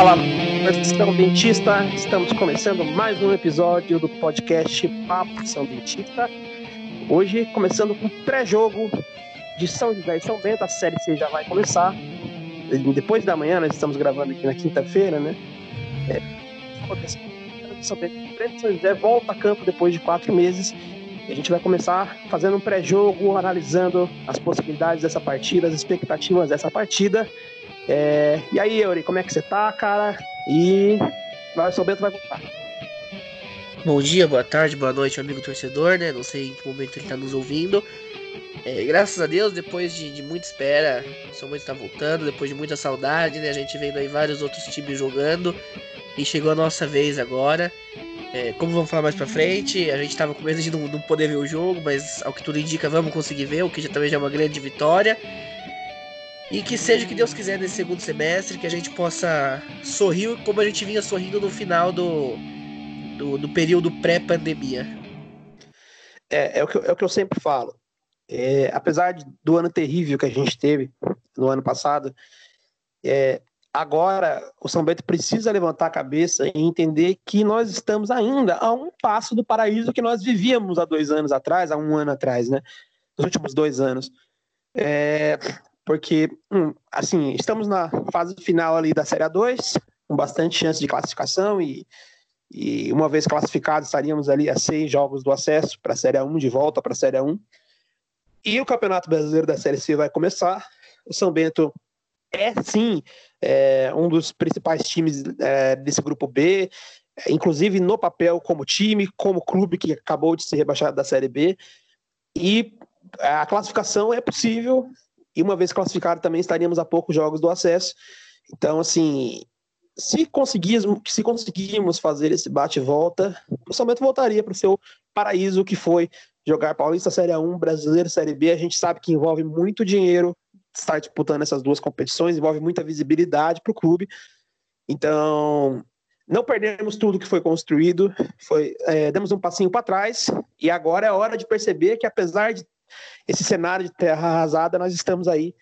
Fala, São Dentista, estamos começando mais um episódio do podcast Papo São Dentista. Hoje, começando com pré-jogo de São José e São Bento, a Série C já vai começar. Depois da manhã, nós estamos gravando aqui na quinta-feira, né? É, São Bento, São José volta a campo depois de quatro meses. A gente vai começar fazendo um pré-jogo, analisando as possibilidades dessa partida, as expectativas dessa partida. É, e aí, Yuri, como é que você tá, cara? E nós, São Bento vai voltar. Bom dia, boa tarde, boa noite, amigo torcedor, né? Não sei em que momento ele tá nos ouvindo. É, graças a Deus, depois de, de muita espera, o São tá voltando, depois de muita saudade, né? A gente vendo aí vários outros times jogando. E chegou a nossa vez agora. É, como vamos falar mais pra frente, a gente tava com medo de não, não, poder ver o jogo, mas ao que tudo indica, vamos conseguir ver, o que já, também já é uma grande vitória. E que seja o que Deus quiser nesse segundo semestre, que a gente possa sorrir como a gente vinha sorrindo no final do, do, do período pré-pandemia. É, é, o que eu, é o que eu sempre falo. É, apesar do ano terrível que a gente teve no ano passado, é, agora o São Bento precisa levantar a cabeça e entender que nós estamos ainda a um passo do paraíso que nós vivíamos há dois anos atrás, há um ano atrás, né? Nos últimos dois anos. É, porque, hum, assim, estamos na fase final ali da Série A2, com bastante chance de classificação e, e uma vez classificados estaríamos ali a seis jogos do acesso para a Série A1, de volta para a Série A1. E o Campeonato Brasileiro da Série C vai começar. O São Bento é, sim, é, um dos principais times é, desse grupo B, inclusive no papel como time, como clube que acabou de ser rebaixado da Série B. E a classificação é possível, e uma vez classificado também estaríamos a poucos jogos do acesso. Então, assim, se conseguirmos, se conseguirmos fazer esse bate-volta, o São Bento voltaria para o seu paraíso que foi jogar Paulista Série 1, Brasileiro Série B. A gente sabe que envolve muito dinheiro estar disputando essas duas competições, envolve muita visibilidade para o clube. Então, não perdemos tudo que foi construído, foi, é, demos um passinho para trás e agora é hora de perceber que apesar de esse cenário de terra arrasada, nós estamos aí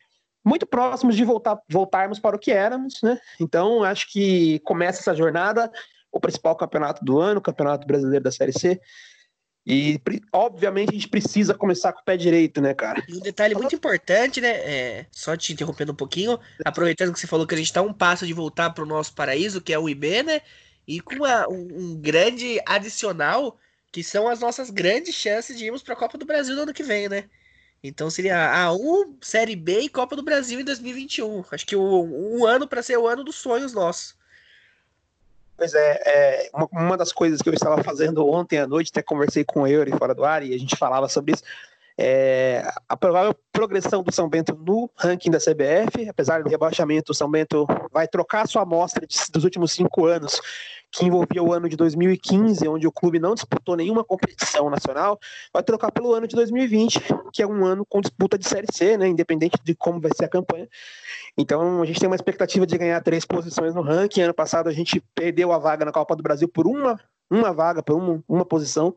muito próximos de voltar, voltarmos para o que éramos, né? Então, acho que começa essa jornada, o principal campeonato do ano, o Campeonato Brasileiro da Série C. E, obviamente, a gente precisa começar com o pé direito, né, cara? E um detalhe muito importante, né? É, só te interrompendo um pouquinho, aproveitando que você falou que a gente está um passo de voltar para o nosso paraíso, que é o IB, né? E com uma, um, um grande adicional que são as nossas grandes chances de irmos para a Copa do Brasil no ano que vem, né? Então seria A1, Série B e Copa do Brasil em 2021. Acho que um, um ano para ser o ano dos sonhos nossos. Pois é, é uma, uma, das coisas que eu estava fazendo ontem à noite, até conversei com o Eury fora do ar e a gente falava sobre isso. É, a provável progressão do São Bento no ranking da CBF, apesar do rebaixamento, o São Bento vai trocar sua amostra de, dos últimos cinco anos que envolvia o ano de 2015, onde o clube não disputou nenhuma competição nacional, vai trocar pelo ano de 2020, que é um ano com disputa de Série C, né, independente de como vai ser a campanha. Então, a gente tem uma expectativa de ganhar três posições no ranking. Ano passado, a gente perdeu a vaga na Copa do Brasil por uma, uma vaga, por uma, uma posição.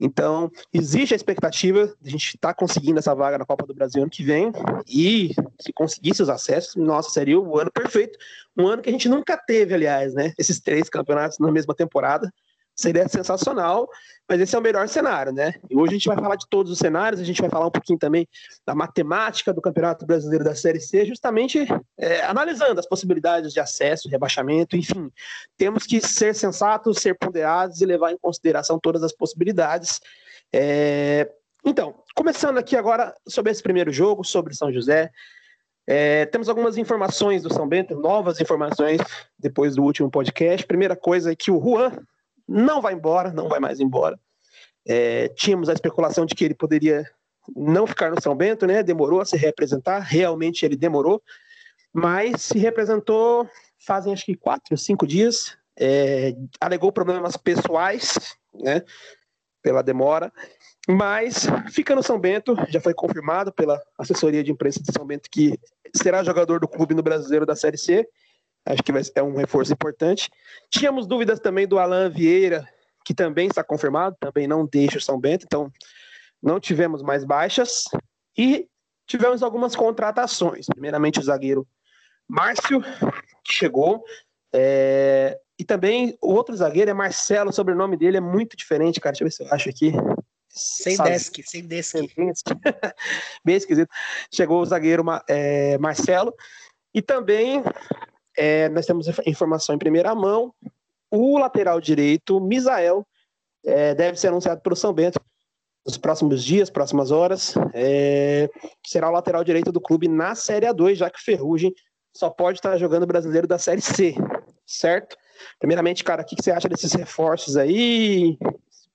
Então, existe a expectativa de a gente estar tá conseguindo essa vaga na Copa do Brasil ano que vem. E se conseguisse os acessos, nossa, seria o ano perfeito. Um ano que a gente nunca teve, aliás, né? Esses três campeonatos na mesma temporada seria sensacional, mas esse é o melhor cenário, né? E hoje a gente vai falar de todos os cenários, a gente vai falar um pouquinho também da matemática do Campeonato Brasileiro da Série C, justamente é, analisando as possibilidades de acesso, rebaixamento, enfim. Temos que ser sensatos, ser ponderados e levar em consideração todas as possibilidades. É... Então, começando aqui agora sobre esse primeiro jogo, sobre São José. É, temos algumas informações do São Bento, novas informações depois do último podcast. Primeira coisa é que o Juan, não vai embora, não vai mais embora. É, tínhamos a especulação de que ele poderia não ficar no São Bento, né? Demorou a se representar, realmente ele demorou, mas se representou fazem acho que quatro, cinco dias. É, alegou problemas pessoais, né? Pela demora, mas fica no São Bento, já foi confirmado pela assessoria de imprensa de São Bento que será jogador do clube no Brasileiro da Série C Acho que é um reforço importante. Tínhamos dúvidas também do Alan Vieira, que também está confirmado, também não deixa o São Bento, então não tivemos mais baixas. E tivemos algumas contratações. Primeiramente o zagueiro Márcio, que chegou. É, e também o outro zagueiro é Marcelo, o sobrenome dele é muito diferente, cara. Deixa eu ver se eu acho aqui. Sem desk, sem desk. Bem esquisito. Chegou o zagueiro é, Marcelo. E também é, nós temos informação em primeira mão. O lateral direito, Misael, é, deve ser anunciado pelo São Bento nos próximos dias, próximas horas. É, será o lateral direito do clube na Série A2, já que o Ferrugem só pode estar jogando brasileiro da Série C, certo? Primeiramente, cara, o que você acha desses reforços aí?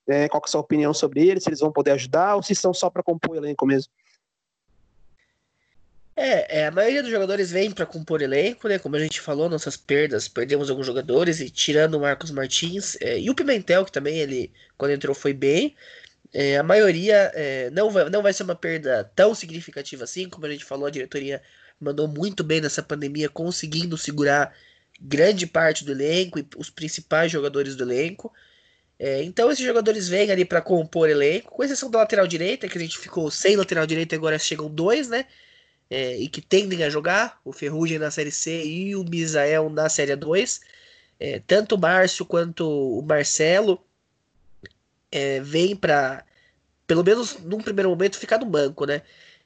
É, qual é a sua opinião sobre eles? Se eles vão poder ajudar ou se são só para compor elenco mesmo? É, é, a maioria dos jogadores vem para compor elenco, né? Como a gente falou, nossas perdas, perdemos alguns jogadores, e tirando o Marcos Martins é, e o Pimentel, que também ele, quando entrou, foi bem. É, a maioria é, não, vai, não vai ser uma perda tão significativa assim, como a gente falou, a diretoria mandou muito bem nessa pandemia, conseguindo segurar grande parte do elenco e os principais jogadores do elenco. É, então esses jogadores vêm ali para compor elenco, com exceção da lateral direita, que a gente ficou sem lateral direita, agora chegam dois, né? É, e que tendem a jogar, o Ferrugem na Série C e o Misael na Série 2. É, tanto o Márcio quanto o Marcelo é, vêm para, pelo menos num primeiro momento, ficar no banco, né?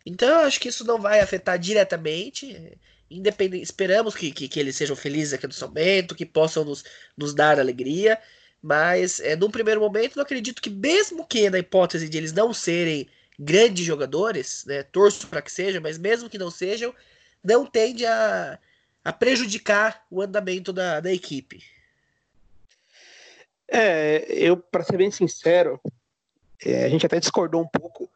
Então eu acho que isso não vai afetar diretamente. Independente, esperamos que, que, que eles sejam felizes aqui no São Bento, que possam nos, nos dar alegria. Mas é, num primeiro momento, eu acredito que, mesmo que na hipótese de eles não serem grandes jogadores, né, torço para que sejam, mas mesmo que não sejam, não tende a, a prejudicar o andamento da, da equipe. É, eu, para ser bem sincero, é, a gente até discordou um pouco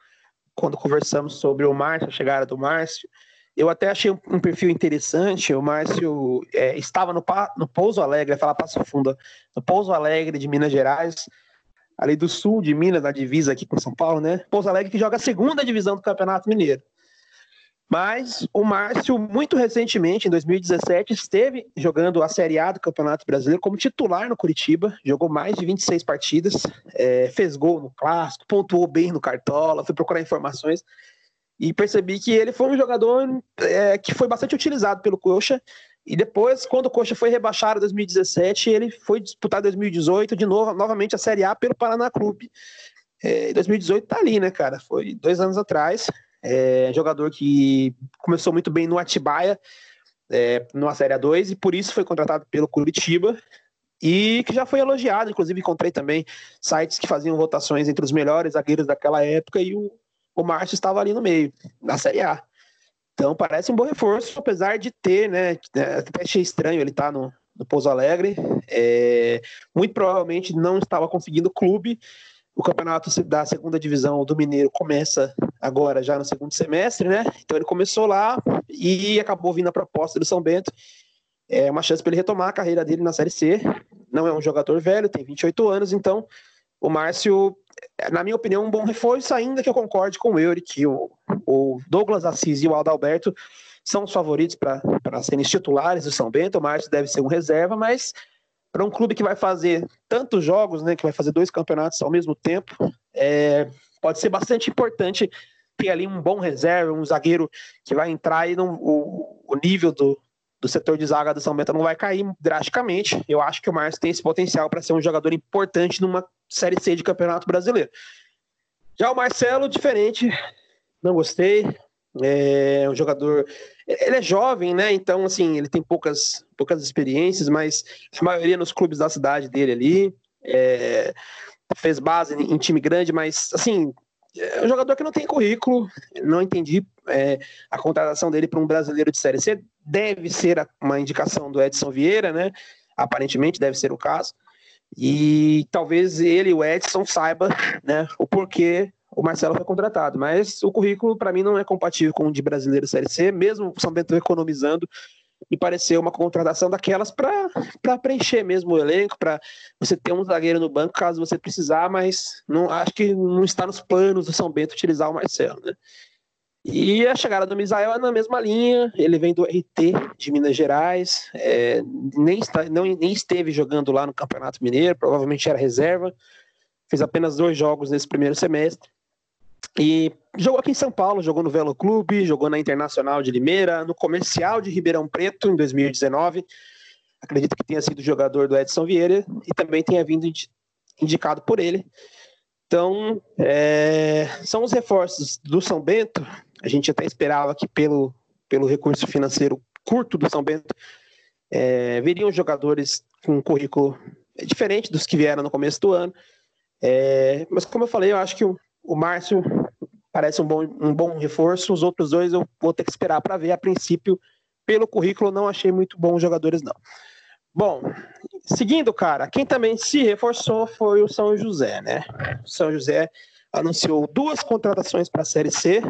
quando conversamos sobre o Márcio, a chegada do Márcio. Eu até achei um, um perfil interessante. O Márcio é, estava no, no Pouso Alegre, falar Passo Fundo, no Pouso Alegre de Minas Gerais, ali do sul de Minas, na divisa aqui com São Paulo, né? Pouso Alegre que joga a segunda divisão do Campeonato Mineiro. Mas o Márcio, muito recentemente, em 2017, esteve jogando a Série A do Campeonato Brasileiro como titular no Curitiba, jogou mais de 26 partidas, é, fez gol no Clássico, pontuou bem no Cartola, fui procurar informações e percebi que ele foi um jogador é, que foi bastante utilizado pelo Coxa. E depois, quando o Coxa foi rebaixado em 2017, ele foi disputar 2018 de novo, novamente a Série A pelo Paraná Clube. É, 2018 tá ali, né, cara? Foi dois anos atrás. É, jogador que começou muito bem no Atibaia, é, numa Série A2, e por isso foi contratado pelo Curitiba. E que já foi elogiado, inclusive encontrei também sites que faziam votações entre os melhores zagueiros daquela época, e o o Márcio estava ali no meio, na Série A. Então parece um bom reforço, apesar de ter, né? Até achei estranho ele estar tá no, no Pouso Alegre. É, muito provavelmente não estava conseguindo clube. O campeonato da segunda divisão do Mineiro começa agora, já no segundo semestre, né? Então ele começou lá e acabou vindo a proposta do São Bento. É uma chance para ele retomar a carreira dele na Série C. Não é um jogador velho, tem 28 anos, então o Márcio na minha opinião, um bom reforço, ainda que eu concorde com o que o, o Douglas Assis e o Adalberto são os favoritos para serem titulares do São Bento. O Márcio deve ser um reserva, mas para um clube que vai fazer tantos jogos, né, que vai fazer dois campeonatos ao mesmo tempo, é, pode ser bastante importante ter ali um bom reserva, um zagueiro que vai entrar e não, o, o nível do, do setor de zaga do São Bento não vai cair drasticamente. Eu acho que o Márcio tem esse potencial para ser um jogador importante numa Série C de Campeonato Brasileiro. Já o Marcelo, diferente, não gostei. É um jogador. Ele é jovem, né? Então, assim, ele tem poucas, poucas experiências, mas a maioria nos clubes da cidade dele ali. É, fez base em time grande, mas, assim, é um jogador que não tem currículo. Não entendi é, a contratação dele para um brasileiro de Série C. Deve ser uma indicação do Edson Vieira, né? Aparentemente deve ser o caso. E talvez ele, o Edson, saiba né, o porquê o Marcelo foi contratado. Mas o currículo, para mim, não é compatível com o de brasileiro Série C, mesmo o São Bento economizando. Me pareceu uma contratação daquelas para preencher mesmo o elenco, para você ter um zagueiro no banco caso você precisar, mas não acho que não está nos planos do São Bento utilizar o Marcelo. Né? E a chegada do Misael é na mesma linha, ele vem do RT de Minas Gerais, é, nem, está, não, nem esteve jogando lá no Campeonato Mineiro, provavelmente era reserva, fez apenas dois jogos nesse primeiro semestre. E jogou aqui em São Paulo, jogou no Velo Clube, jogou na Internacional de Limeira, no Comercial de Ribeirão Preto em 2019. acredito que tenha sido jogador do Edson Vieira e também tenha vindo indicado por ele. Então, é, são os reforços do São Bento. A gente até esperava que, pelo, pelo recurso financeiro curto do São Bento, é, viriam jogadores com um currículo diferente dos que vieram no começo do ano. É, mas, como eu falei, eu acho que o, o Márcio parece um bom, um bom reforço. Os outros dois eu vou ter que esperar para ver. A princípio, pelo currículo, não achei muito bons jogadores, não. Bom, seguindo, cara, quem também se reforçou foi o São José, né? O São José anunciou duas contratações para a Série C.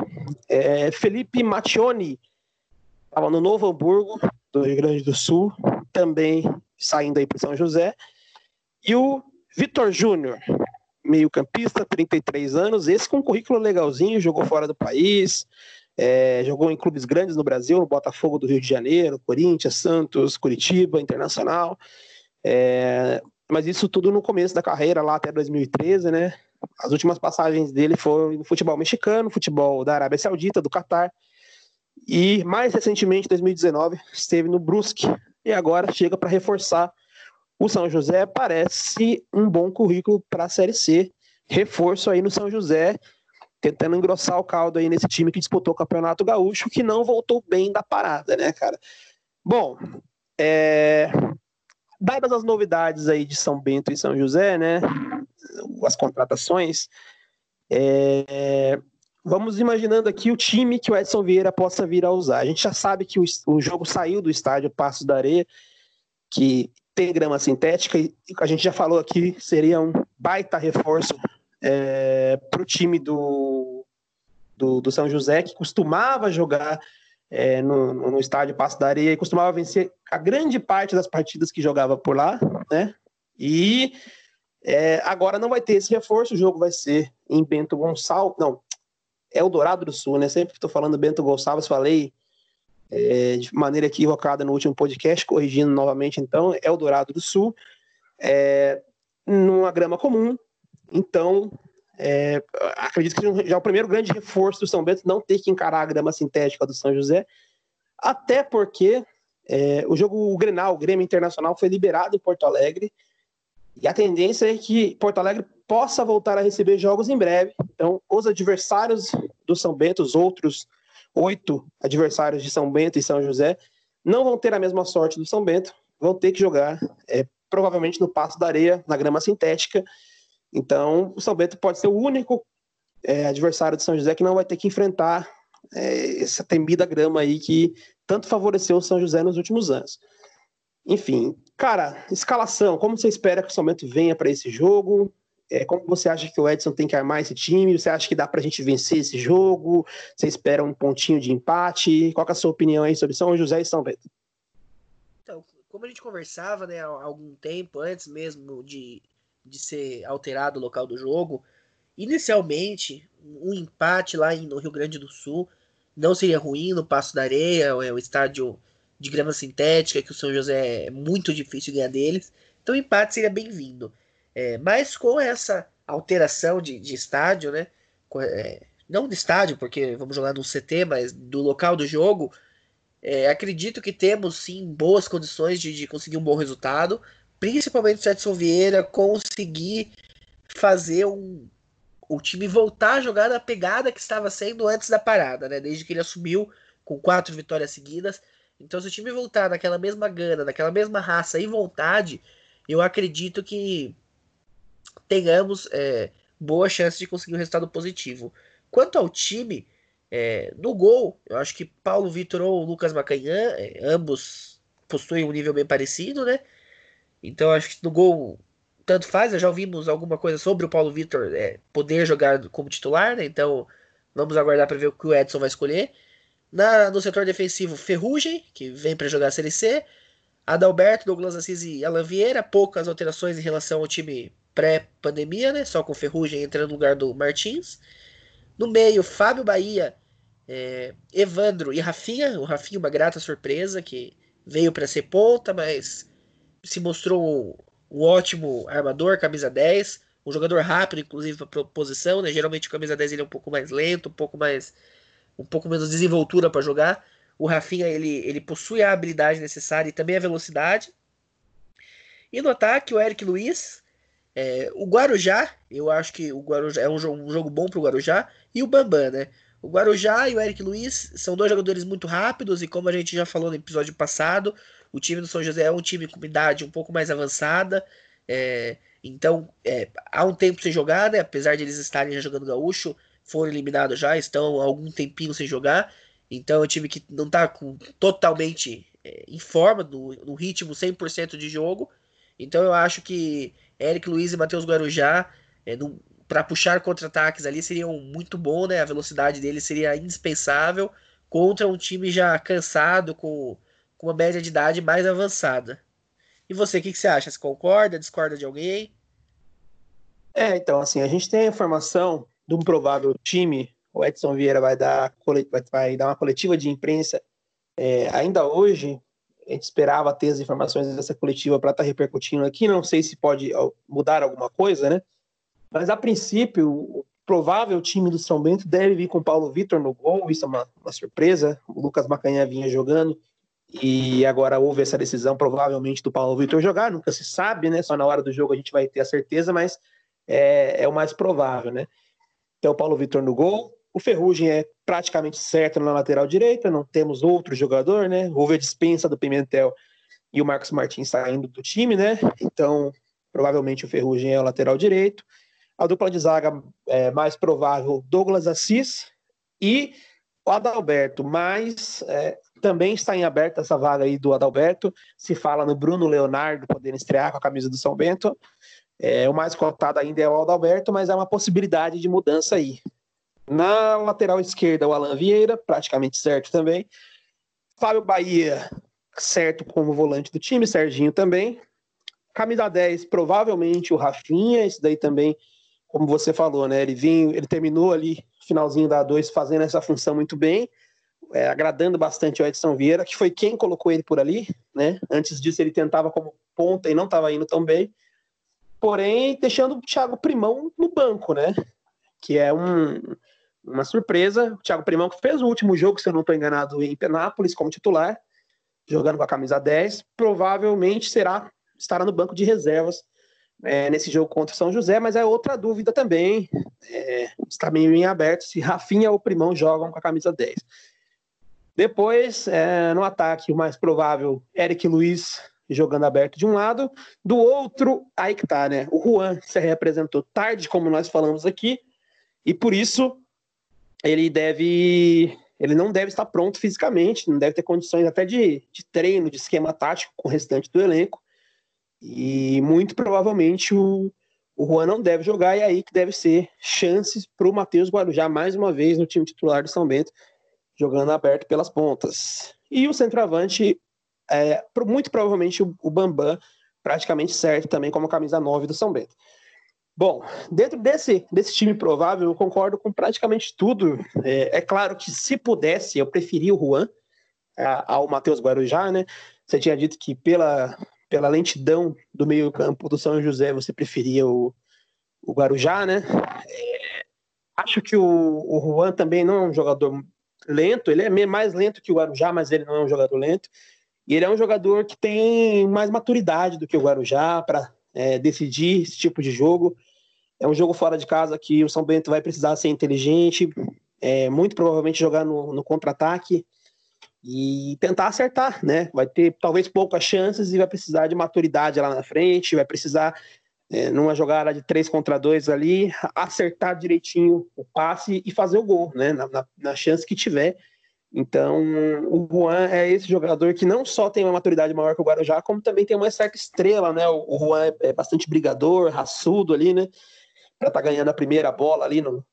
É, Felipe Mattioni estava no Novo Hamburgo, do Rio Grande do Sul, também saindo aí para São José. E o Vitor Júnior, meio-campista, 33 anos, esse com um currículo legalzinho, jogou fora do país, é, jogou em clubes grandes no Brasil, no Botafogo do Rio de Janeiro, Corinthians, Santos, Curitiba, Internacional. É, mas isso tudo no começo da carreira, lá até 2013, né? As últimas passagens dele foram no futebol mexicano, futebol da Arábia Saudita, do Catar. E mais recentemente, 2019, esteve no Brusque. E agora chega para reforçar o São José. Parece um bom currículo para a Série C. Reforço aí no São José tentando engrossar o caldo aí nesse time que disputou o Campeonato Gaúcho, que não voltou bem da parada, né, cara? Bom, é... dadas as novidades aí de São Bento e São José, né, as contratações, é... vamos imaginando aqui o time que o Edson Vieira possa vir a usar. A gente já sabe que o, jogo saiu do estádio Passos da Areia, que tem grama sintética, e a gente já falou aqui, seria um baita reforço é, para o time do, do, do, São José, que costumava jogar é, no, no, estádio Passo da Areia e costumava vencer a grande parte das partidas que jogava por lá, né? E é, agora não vai ter esse reforço, o jogo vai ser em Bento Gonçalves, não, é o Dourado do Sul, né? Sempre estou falando Bento Gonçalves, falei é, de maneira equivocada no último podcast, corrigindo novamente, então, é o Dourado do Sul, é, numa grama comum, então, é, acredito que já o primeiro grande reforço do São Bento não ter que encarar a grama sintética do São José, até porque é, o jogo o Grenal, o Grêmio Internacional, foi liberado em Porto Alegre e a tendência é que Porto Alegre possa voltar a receber jogos em breve. Então, os adversários do São Bento, os outros oito adversários de São Bento e São José, não vão ter a mesma sorte do São Bento, vão ter que jogar é, provavelmente no Passo da Areia, na grama sintética, então, o São Bento pode ser o único é, adversário de São José que não vai ter que enfrentar é, essa temida grama aí que tanto favoreceu o São José nos últimos anos. Enfim, cara, escalação, como você espera que o São Bento venha para esse jogo? É, como você acha que o Edson tem que armar esse time? Você acha que dá para a gente vencer esse jogo? Você espera um pontinho de empate? Qual é a sua opinião aí sobre São José e São Bento? Então, como a gente conversava né, há algum tempo antes mesmo de de ser alterado o local do jogo. Inicialmente, um empate lá no Rio Grande do Sul não seria ruim no Passo da Areia, é o estádio de grama sintética, que o São José é muito difícil ganhar deles. Então o empate seria bem-vindo. É, mas com essa alteração de, de estádio, né? É, não de estádio, porque vamos jogar no CT, mas do local do jogo, é, acredito que temos sim boas condições de, de conseguir um bom resultado principalmente se o Edson Vieira conseguir fazer um, o time voltar a jogar na pegada que estava sendo antes da parada, né? Desde que ele assumiu com quatro vitórias seguidas. Então, se o time voltar naquela mesma gana, naquela mesma raça e vontade, eu acredito que tenhamos é, boa chance de conseguir um resultado positivo. Quanto ao time, é, no gol, eu acho que Paulo Vitor ou Lucas Macanhã, é, ambos possuem um nível bem parecido, né? Então acho que no gol tanto faz, já ouvimos alguma coisa sobre o Paulo Vitor é, poder jogar como titular, né? Então vamos aguardar para ver o que o Edson vai escolher. Na, no setor defensivo, Ferrugem, que vem para jogar a Série C. Adalberto, Douglas Assis e Alan Vieira. Poucas alterações em relação ao time pré-pandemia, né? Só com Ferrugem entrando no lugar do Martins. No meio, Fábio Bahia, é, Evandro e Rafinha. O Rafinha, uma grata surpresa, que veio para ser ponta, mas se mostrou um ótimo armador, camisa 10, um jogador rápido, inclusive, para posição, né? Geralmente o camisa 10 ele é um pouco mais lento, um pouco mais um pouco menos desenvoltura para jogar. O Rafinha ele, ele possui a habilidade necessária e também a velocidade. E no ataque, o Eric Luiz, é, o Guarujá, eu acho que o Guarujá é um jogo, um jogo bom pro Guarujá, e o Bambam, né? O Guarujá e o Eric Luiz são dois jogadores muito rápidos, e como a gente já falou no episódio passado, o time do São José é um time com idade um pouco mais avançada, é, então é, há um tempo sem jogar, né? Apesar de eles estarem já jogando gaúcho, foram eliminados já, estão há algum tempinho sem jogar. Então é um time que não está com, totalmente é, em forma, no, no ritmo 100% de jogo. Então eu acho que Eric Luiz e Matheus Guarujá, é, para puxar contra-ataques ali, seriam muito bom, né? A velocidade deles seria indispensável contra um time já cansado, com, com uma média de idade mais avançada. E você, o que, que, você acha? Você concorda, discorda de alguém? É, então, assim, a gente tem a informação de um provável time. O Edson Vieira vai dar, vai dar uma coletiva de imprensa é, ainda hoje. A gente esperava ter as informações dessa coletiva para estar tá repercutindo aqui. Não sei se pode mudar alguma coisa, né? Mas a princípio, o provável time do São Bento deve vir com Paulo Vitor no gol. Isso é uma, uma surpresa. O Lucas Macanhã vinha jogando e agora houve essa decisão, provavelmente, do Paulo Vitor jogar, nunca se sabe, né? Só na hora do jogo a gente vai ter a certeza, mas é, é o mais provável, né? Então, o Paulo Vitor no gol. O Ferrugem é praticamente certo na lateral direita, não temos outro jogador, né? Houve a dispensa do Pimentel e o Marcos Martins saindo do time, né? Então, provavelmente o Ferrugem é o lateral direito. A dupla de zaga é mais provável Douglas Assis e o Adalberto, mas é, também está em aberto essa vaga aí do Adalberto. Se fala no Bruno Leonardo poder estrear com a camisa do São Bento. É, o mais cotado ainda é o Adalberto, mas é uma possibilidade de mudança aí. Na lateral esquerda, o Alan Vieira, praticamente certo também. Fábio Bahia, certo como volante do time, Serginho também. Camisa 10, provavelmente o Rafinha, esse daí também, como você falou, né? Ele vinha, ele terminou ali, finalzinho da 2, fazendo essa função muito bem é, agradando bastante o Edson Vieira, que foi quem colocou ele por ali, né? Antes disso ele tentava como ponta e não estava indo tão bem. Porém, deixando o Thiago Primão no banco, né? Que é um, uma surpresa. O Thiago Primão que fez o último jogo, se eu não estou enganado, em Penápolis como titular, jogando com a camisa 10, provavelmente será estará no banco de reservas é, nesse jogo contra São José, mas é outra dúvida também. É, está meio em aberto se Rafinha ou Primão jogam com a camisa 10. Depois, é, no ataque, o mais provável, Eric Luiz jogando aberto de um lado, do outro, aí que tá, né? O Juan se representou tarde, como nós falamos aqui, e por isso ele deve. Ele não deve estar pronto fisicamente, não deve ter condições até de, de treino, de esquema tático com o restante do elenco. E muito provavelmente o, o Juan não deve jogar, e é aí que deve ser chances para o Matheus Guarujá mais uma vez no time titular do São Bento jogando aberto pelas pontas. E o centroavante, é, muito provavelmente o Bambam, praticamente certo também como camisa 9 do São Bento. Bom, dentro desse, desse time provável, eu concordo com praticamente tudo. É, é claro que se pudesse, eu preferia o Juan ao Matheus Guarujá, né? Você tinha dito que pela, pela lentidão do meio-campo do São José, você preferia o, o Guarujá, né? É, acho que o, o Juan também não é um jogador lento, ele é mais lento que o Guarujá, mas ele não é um jogador lento. E ele é um jogador que tem mais maturidade do que o Guarujá para é, decidir esse tipo de jogo. É um jogo fora de casa que o São Bento vai precisar ser inteligente, é, muito provavelmente jogar no, no contra-ataque e tentar acertar, né? Vai ter talvez poucas chances e vai precisar de maturidade lá na frente, vai precisar é, numa jogada de três contra dois ali, acertar direitinho o passe e fazer o gol, né? Na, na, na, chance que tiver. Então, o Juan é esse jogador que não só tem uma maturidade maior que o Guarujá, como também tem uma certa estrela, né? O, o Juan é, é, bastante brigador, raçudo ali, né? Para estar tá ganhando a primeira bola ali no,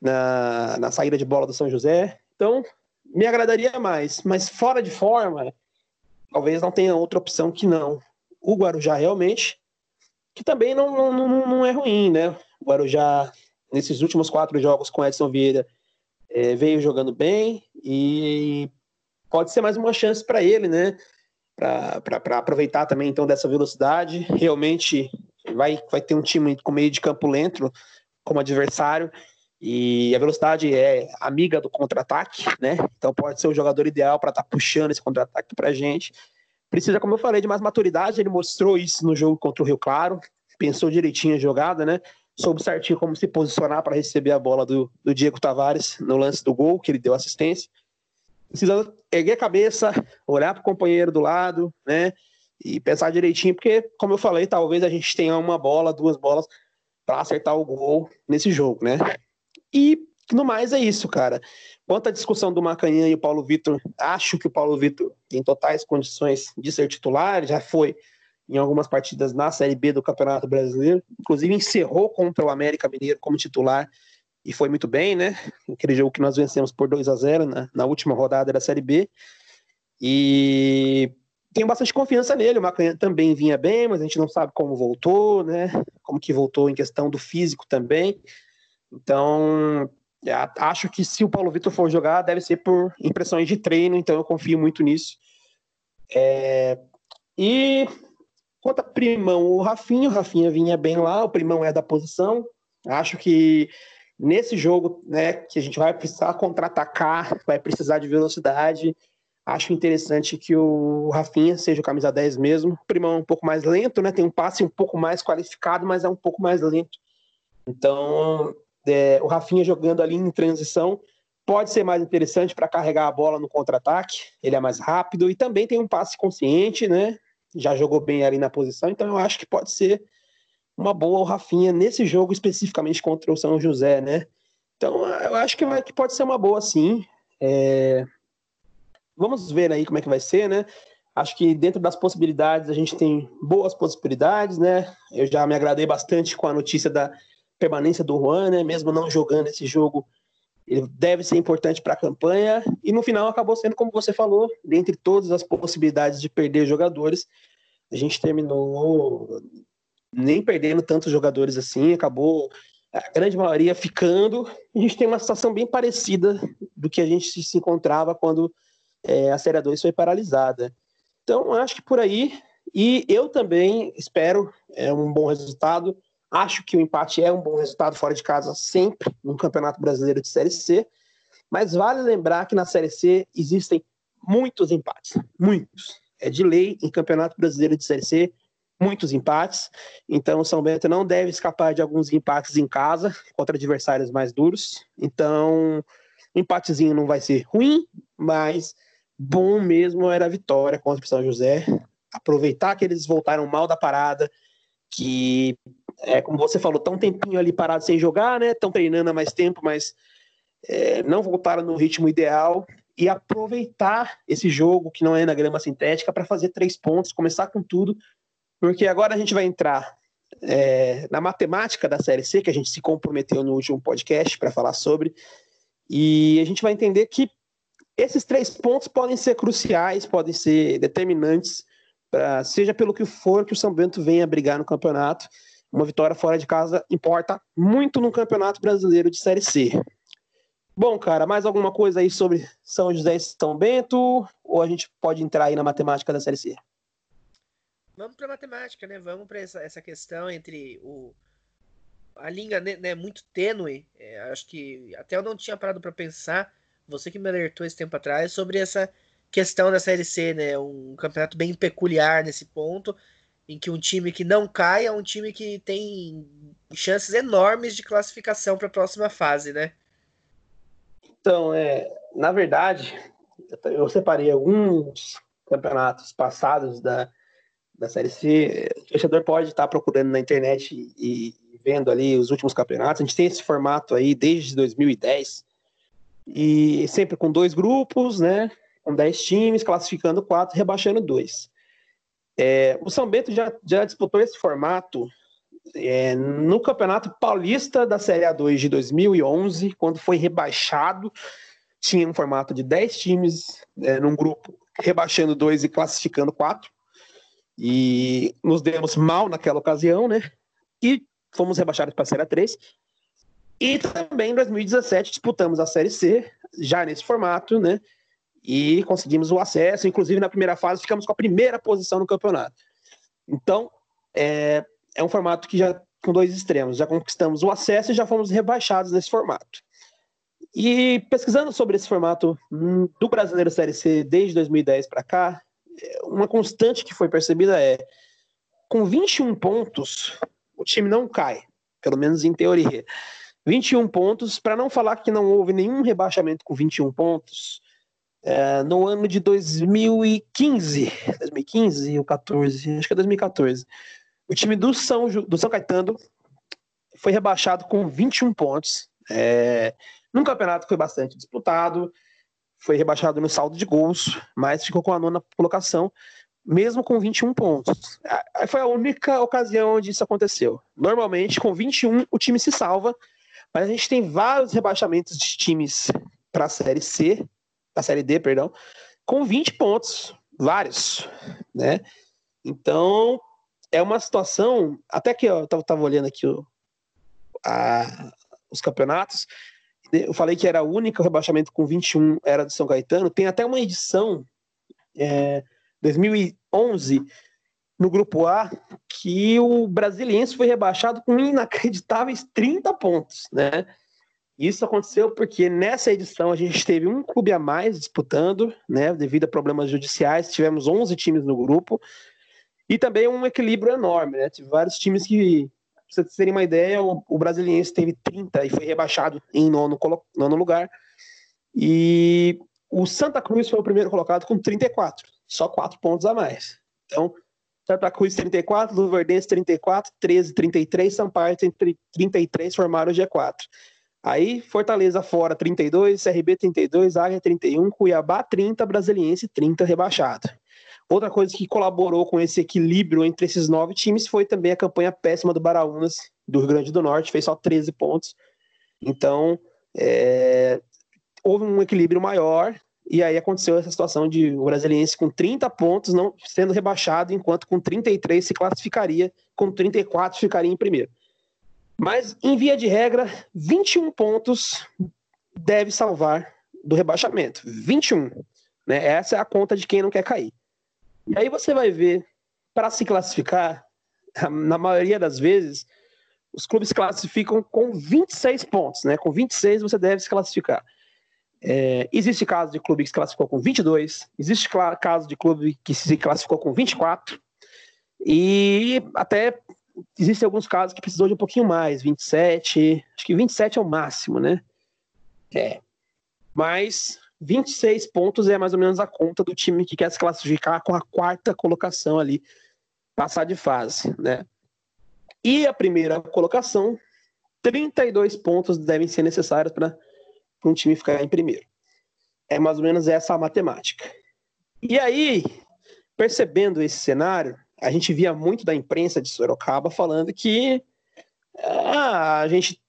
na, na saída de bola do São José. Então, me agradaria mais, mas fora de forma, talvez não tenha outra opção que não. O Guarujá realmente que também não, não, não é ruim, né? O Guarujá, nesses últimos quatro jogos com Edson Vieira, é, veio jogando bem e pode ser mais uma chance para ele, né? Para aproveitar também então dessa velocidade. Realmente vai, vai ter um time com meio de campo lento como adversário e a velocidade é amiga do contra-ataque, né? Então pode ser o jogador ideal para estar tá puxando esse contra-ataque para a gente. precisa, como eu falei, de mais maturidade. Ele mostrou isso no jogo contra o Rio Claro, pensou direitinho a jogada, né? Soube certinho como se posicionar para receber a bola do, do Diego Tavares no lance do gol, que ele deu assistência. Precisa erguer a cabeça, olhar para o companheiro do lado, né? E pensar direitinho, porque, como eu falei, talvez a gente tenha uma bola, duas bolas para acertar o gol nesse jogo, né? E no mais é isso, cara. Quanto à discussão do Macanhã e o Paulo Vitor, acho que o Paulo Vitor tem totais condições de ser titular, já foi em algumas partidas na Série B do Campeonato Brasileiro, inclusive encerrou contra o América Mineiro como titular e foi muito bem, né? Aquele jogo que nós vencemos por 2 a 0 na, na última rodada da Série B. E tenho bastante confiança nele. O Macanhã também vinha bem, mas a gente não sabe como voltou, né? Como que voltou em questão do físico também. Então, é, acho que se o Paulo Vitor for jogar, deve ser por impressões de treino, então eu confio muito nisso. É... E quanto a Primão, o Rafinha, o Rafinha vinha bem lá, o Primão é da posição. Acho que nesse jogo, né, que a gente vai precisar contra-atacar, vai precisar de velocidade. Acho interessante que o Rafinha seja o camisa 10 mesmo. O Primão é um pouco mais lento, né? Tem um passe um pouco mais qualificado, mas é um pouco mais lento. Então, é, o Rafinha jogando ali em transição pode ser mais interessante para carregar a bola no contra-ataque. Ele é mais rápido e também tem um passe consciente, né? Já jogou bem ali na posição, então eu acho que pode ser uma boa o Rafinha nesse jogo especificamente contra o São José, né? Então eu acho que, vai, que pode ser uma boa sim. É... Vamos ver aí como é que vai ser, né? Acho que dentro das possibilidades a gente tem boas possibilidades, né? Eu já me agradei bastante com a notícia da permanência do Juan, né? Mesmo não jogando esse jogo, ele deve ser importante para a campanha. E no final acabou sendo, como você falou, dentre todas as possibilidades de perder jogadores, a gente terminou nem perdendo tantos jogadores assim, acabou a grande maioria ficando. A gente tem uma situação bem parecida do que a gente se encontrava quando é, a Série 2 foi paralisada. Então, acho que por aí. E eu também espero é, um bom resultado. Acho que o empate é um bom resultado fora de casa sempre no Campeonato Brasileiro de Série C, mas vale lembrar que na Série C existem muitos empates, muitos. É de lei em Campeonato Brasileiro de Série C, muitos empates. Então o São Bento não deve escapar de alguns empates em casa contra adversários mais duros. Então, empatezinho não vai ser ruim, mas bom mesmo era a vitória contra o São José. Aproveitar que eles voltaram mal da parada, que é, como você falou, tão tempinho ali parado sem jogar, né? Estão treinando há mais tempo, mas é, não voltaram no ritmo ideal e aproveitar esse jogo que não é na grama sintética para fazer três pontos, começar com tudo, porque agora a gente vai entrar é, na matemática da Série C, que a gente se comprometeu no último podcast para falar sobre, e a gente vai entender que esses três pontos podem ser cruciais, podem ser determinantes, pra, seja pelo que for que o São Bento venha brigar no campeonato uma vitória fora de casa importa muito no Campeonato Brasileiro de Série C. Bom, cara, mais alguma coisa aí sobre São José e São Bento? Ou a gente pode entrar aí na matemática da Série C? Vamos para matemática, né? Vamos para essa, essa questão entre o a linha né, né muito tênue. É, acho que até eu não tinha parado para pensar. Você que me alertou esse tempo atrás sobre essa questão da Série C, né? Um campeonato bem peculiar nesse ponto em que um time que não cai é um time que tem chances enormes de classificação para a próxima fase, né? Então, é, na verdade, eu separei alguns campeonatos passados da, da Série C. O torcedor pode estar procurando na internet e vendo ali os últimos campeonatos. A gente tem esse formato aí desde 2010 e sempre com dois grupos, né? Com dez times, classificando quatro, rebaixando dois. É, o São Bento já, já disputou esse formato é, no Campeonato Paulista da Série A2 de 2011, quando foi rebaixado. Tinha um formato de 10 times é, num grupo, rebaixando dois e classificando quatro. E nos demos mal naquela ocasião, né? E fomos rebaixados para a Série A3. E também em 2017 disputamos a Série C, já nesse formato, né? e conseguimos o acesso. Inclusive, na primeira fase, ficamos com a primeira posição no campeonato. Então, é, é um formato que já com dois extremos. Já conquistamos o acesso e já fomos rebaixados nesse formato. E pesquisando sobre esse formato hum, do Brasileiro Série C desde 2010 para cá, uma constante que foi percebida é com 21 pontos, o time não cai, pelo menos em teoria. 21 pontos, para não falar que não houve nenhum rebaixamento com 21 pontos, é, no ano de 2015, 2015 ou 14, acho que é 2014, o time do São, do São Caetano foi rebaixado com 21 pontos. É, num campeonato que foi bastante disputado, foi rebaixado no saldo de gols, mas ficou com a nona colocação, mesmo com 21 pontos. Foi a única ocasião onde isso aconteceu. Normalmente, com 21, o time se salva, mas a gente tem vários rebaixamentos de times para a Série C, a Série D, perdão, com 20 pontos, vários, né? Então, é uma situação, até que eu estava olhando aqui o, a, os campeonatos, eu falei que era o único rebaixamento com 21 era do São Caetano. Tem até uma edição, é, 2011, no grupo A, que o Brasiliense foi rebaixado com inacreditáveis 30 pontos, né? Isso aconteceu porque nessa edição a gente teve um clube a mais disputando, né, devido a problemas judiciais, tivemos 11 times no grupo, e também um equilíbrio enorme, né? Tive vários times que Pra vocês terem uma ideia, o, o Brasiliense teve 30 e foi rebaixado em nono, nono lugar. E o Santa Cruz foi o primeiro colocado com 34, só 4 pontos a mais. Então, Santa Cruz 34, Luverdense 34, 13, 33, Sampaio 33 formaram o G4. Aí, Fortaleza fora 32, CRB 32, Águia 31, Cuiabá 30, Brasiliense 30 rebaixado. Outra coisa que colaborou com esse equilíbrio entre esses nove times foi também a campanha péssima do Baraunas, do Rio Grande do Norte, fez só 13 pontos. Então, é, houve um equilíbrio maior, e aí aconteceu essa situação de o Brasiliense com 30 pontos não sendo rebaixado, enquanto com 33 se classificaria, com 34 ficaria em primeiro. Mas, em via de regra, 21 pontos deve salvar do rebaixamento. 21. Né? Essa é a conta de quem não quer cair. E aí você vai ver, para se classificar, na maioria das vezes, os clubes classificam com 26 pontos, né? Com 26 você deve se classificar. É, existe caso de clube que se classificou com 22, existe caso de clube que se classificou com 24, e até existem alguns casos que precisou de um pouquinho mais, 27, acho que 27 é o máximo, né? É. Mas 26 pontos é mais ou menos a conta do time que quer se classificar com a quarta colocação ali, passar de fase, né? E a primeira colocação, 32 pontos devem ser necessários para um time ficar em primeiro. É mais ou menos essa a matemática. E aí, percebendo esse cenário, a gente via muito da imprensa de Sorocaba falando que ah, a gente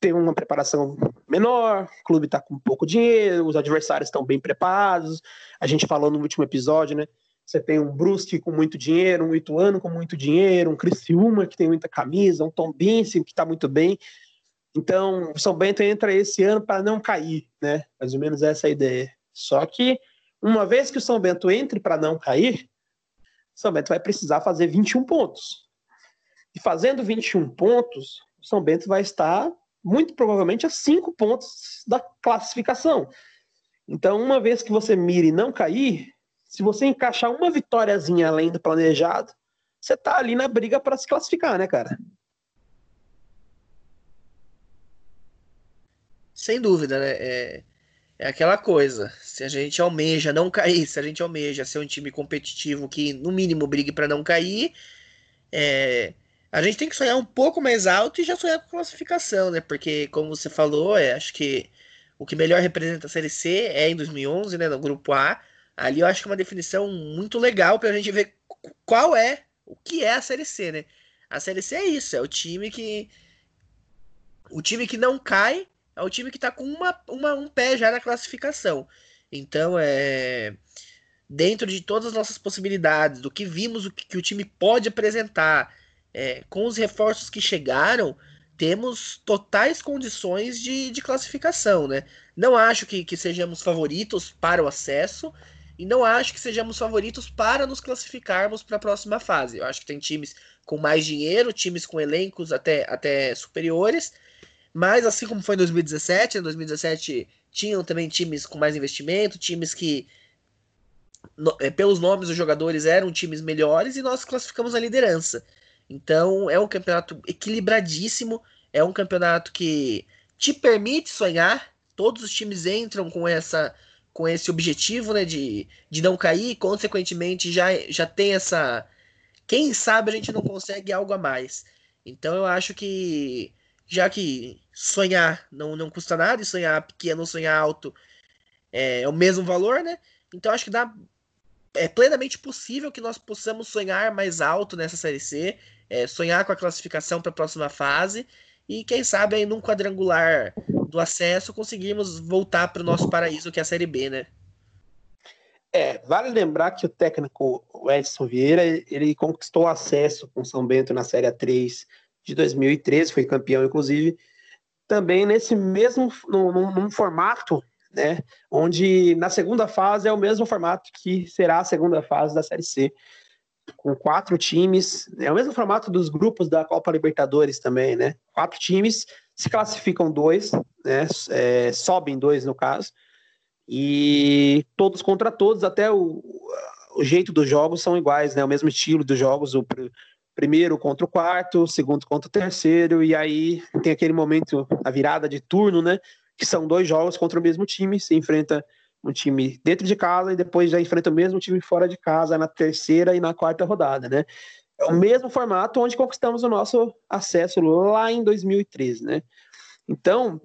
tem uma preparação menor, o clube está com pouco dinheiro, os adversários estão bem preparados. A gente falou no último episódio, né? Você tem um Brusque com muito dinheiro, um Ituano com muito dinheiro, um Criciúma que tem muita camisa, um Tom Bense que está muito bem. Então, o São Bento entra esse ano para não cair, né? Mais ou menos essa é a ideia. Só que, uma vez que o São Bento entre para não cair, o São Bento vai precisar fazer 21 pontos. E fazendo 21 pontos, o São Bento vai estar muito provavelmente a cinco pontos da classificação. Então, uma vez que você mire e não cair, se você encaixar uma vitóriazinha além do planejado, você tá ali na briga para se classificar, né, cara? Sem dúvida, né? É, é aquela coisa. Se a gente almeja não cair, se a gente almeja ser um time competitivo que, no mínimo, brigue para não cair, é, a gente tem que sonhar um pouco mais alto e já sonhar com classificação, né? Porque, como você falou, é, acho que o que melhor representa a Série C é em 2011, né? No grupo A. Ali eu acho que é uma definição muito legal para a gente ver qual é, o que é a Série C, né? A Série C é isso, é o time que. O time que não cai é o time que tá com uma, uma, um pé já na classificação. Então, é. Dentro de todas as nossas possibilidades, do que vimos, o que, que o time pode apresentar é, com os reforços que chegaram, temos totais condições de, de classificação, né? Não acho que, que sejamos favoritos para o acesso e não acho que sejamos favoritos para nos classificarmos para a próxima fase. Eu acho que tem times com mais dinheiro, times com elencos até, até superiores, mas assim como foi em 2017, em 2017 tinham também times com mais investimento, times que no, é, pelos nomes dos jogadores, eram times melhores e nós classificamos na liderança. Então é um campeonato equilibradíssimo, é um campeonato que te permite sonhar. Todos os times entram com essa com esse objetivo, né, de, de não cair, consequentemente já já tem essa quem sabe a gente não consegue algo a mais. Então eu acho que já que sonhar não, não custa nada e sonhar pequeno, sonhar alto é, é o mesmo valor, né? Então acho que dá é plenamente possível que nós possamos sonhar mais alto nessa série C, é, sonhar com a classificação para a próxima fase e quem sabe aí num quadrangular do acesso conseguimos voltar para o nosso paraíso que é a série B, né? É, vale lembrar que o técnico Edson Vieira, ele conquistou acesso com São Bento na Série 3 de 2013, foi campeão inclusive, também nesse mesmo num, num formato né? Onde na segunda fase é o mesmo formato que será a segunda fase da Série C, com quatro times, é o mesmo formato dos grupos da Copa Libertadores também, né? Quatro times, se classificam dois, né? É, sobem dois no caso, e todos contra todos, até o, o jeito dos jogos são iguais, né? O mesmo estilo dos jogos, o primeiro contra o quarto, segundo contra o terceiro, e aí tem aquele momento, a virada de turno, né? que são dois jogos contra o mesmo time, se enfrenta um time dentro de casa e depois já enfrenta o mesmo time fora de casa na terceira e na quarta rodada, né? É o mesmo formato onde conquistamos o nosso acesso lá em 2013, né? Então,